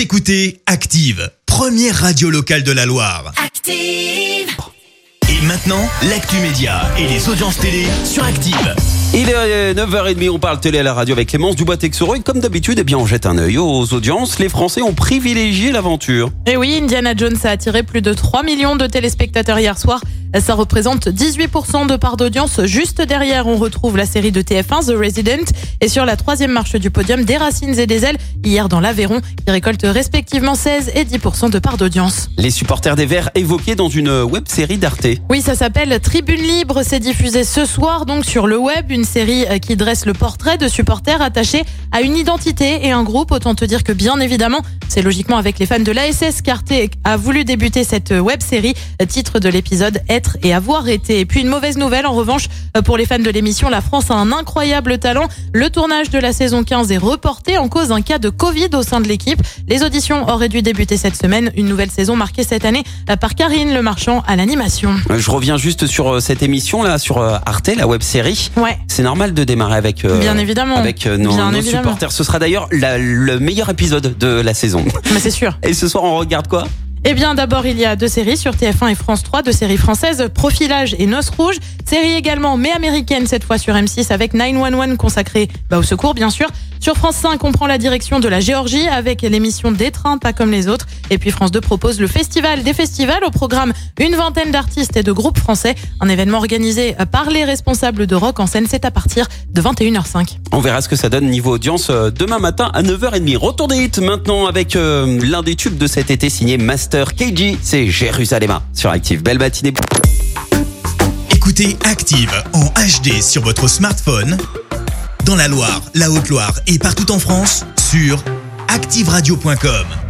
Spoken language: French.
Vous écoutez Active, première radio locale de la Loire. Active. Et maintenant, l'actu média et les audiences télé sur Active. Il est euh, 9h30, on parle télé à la radio avec Clémence Dubois-Texoro et comme d'habitude, eh bien, on jette un œil aux audiences. Les Français ont privilégié l'aventure. Et oui, Indiana Jones a attiré plus de 3 millions de téléspectateurs hier soir. Ça représente 18% de part d'audience. Juste derrière, on retrouve la série de TF1, The Resident. Et sur la troisième marche du podium, Des Racines et des Ailes, hier dans l'Aveyron, qui récolte respectivement 16 et 10% de part d'audience. Les supporters des Verts évoqués dans une web série d'Arte. Oui, ça s'appelle Tribune Libre. C'est diffusé ce soir, donc sur le web, une série euh, qui dresse le portrait de supporters attachés à une identité et un groupe. Autant te dire que bien évidemment, c'est logiquement avec les fans de l'ASS qu'Arte a voulu débuter cette web série. Titre de l'épisode Être et avoir été. Et puis une mauvaise nouvelle en revanche euh, pour les fans de l'émission. La France a un incroyable talent. Le tournage de la saison 15 est reporté en cause d'un cas de Covid au sein de l'équipe. Les auditions auraient dû débuter cette semaine. Une nouvelle saison marquée cette année euh, par Karine Le Marchand à l'animation. Euh, Je reviens juste sur euh, cette émission là, sur euh, Arte, la web série. Ouais. C'est normal de démarrer avec euh, Bien évidemment. avec euh, nos, Bien nos évidemment. supporters. Ce sera d'ailleurs le meilleur épisode de la saison. Mais c'est sûr. Et ce soir, on regarde quoi? Eh bien, d'abord, il y a deux séries sur TF1 et France 3, deux séries françaises, Profilage et Noces Rouges. Série également, mais américaine cette fois sur M6 avec 911 consacrée bah, au secours, bien sûr. Sur France 5, on prend la direction de la Géorgie avec l'émission Des trains, pas comme les autres. Et puis France 2 propose le Festival des festivals au programme une vingtaine d'artistes et de groupes français. Un événement organisé par les responsables de Rock en scène. C'est à partir de 21h05. On verra ce que ça donne niveau audience euh, demain matin à 9h30. Retour des hits maintenant avec euh, l'un des tubes de cet été signé Master KG. C'est Jérusalem sur Active. Belle matinée. Écoutez Active en HD sur votre smartphone, dans la Loire, la Haute-Loire et partout en France, sur activeradio.com.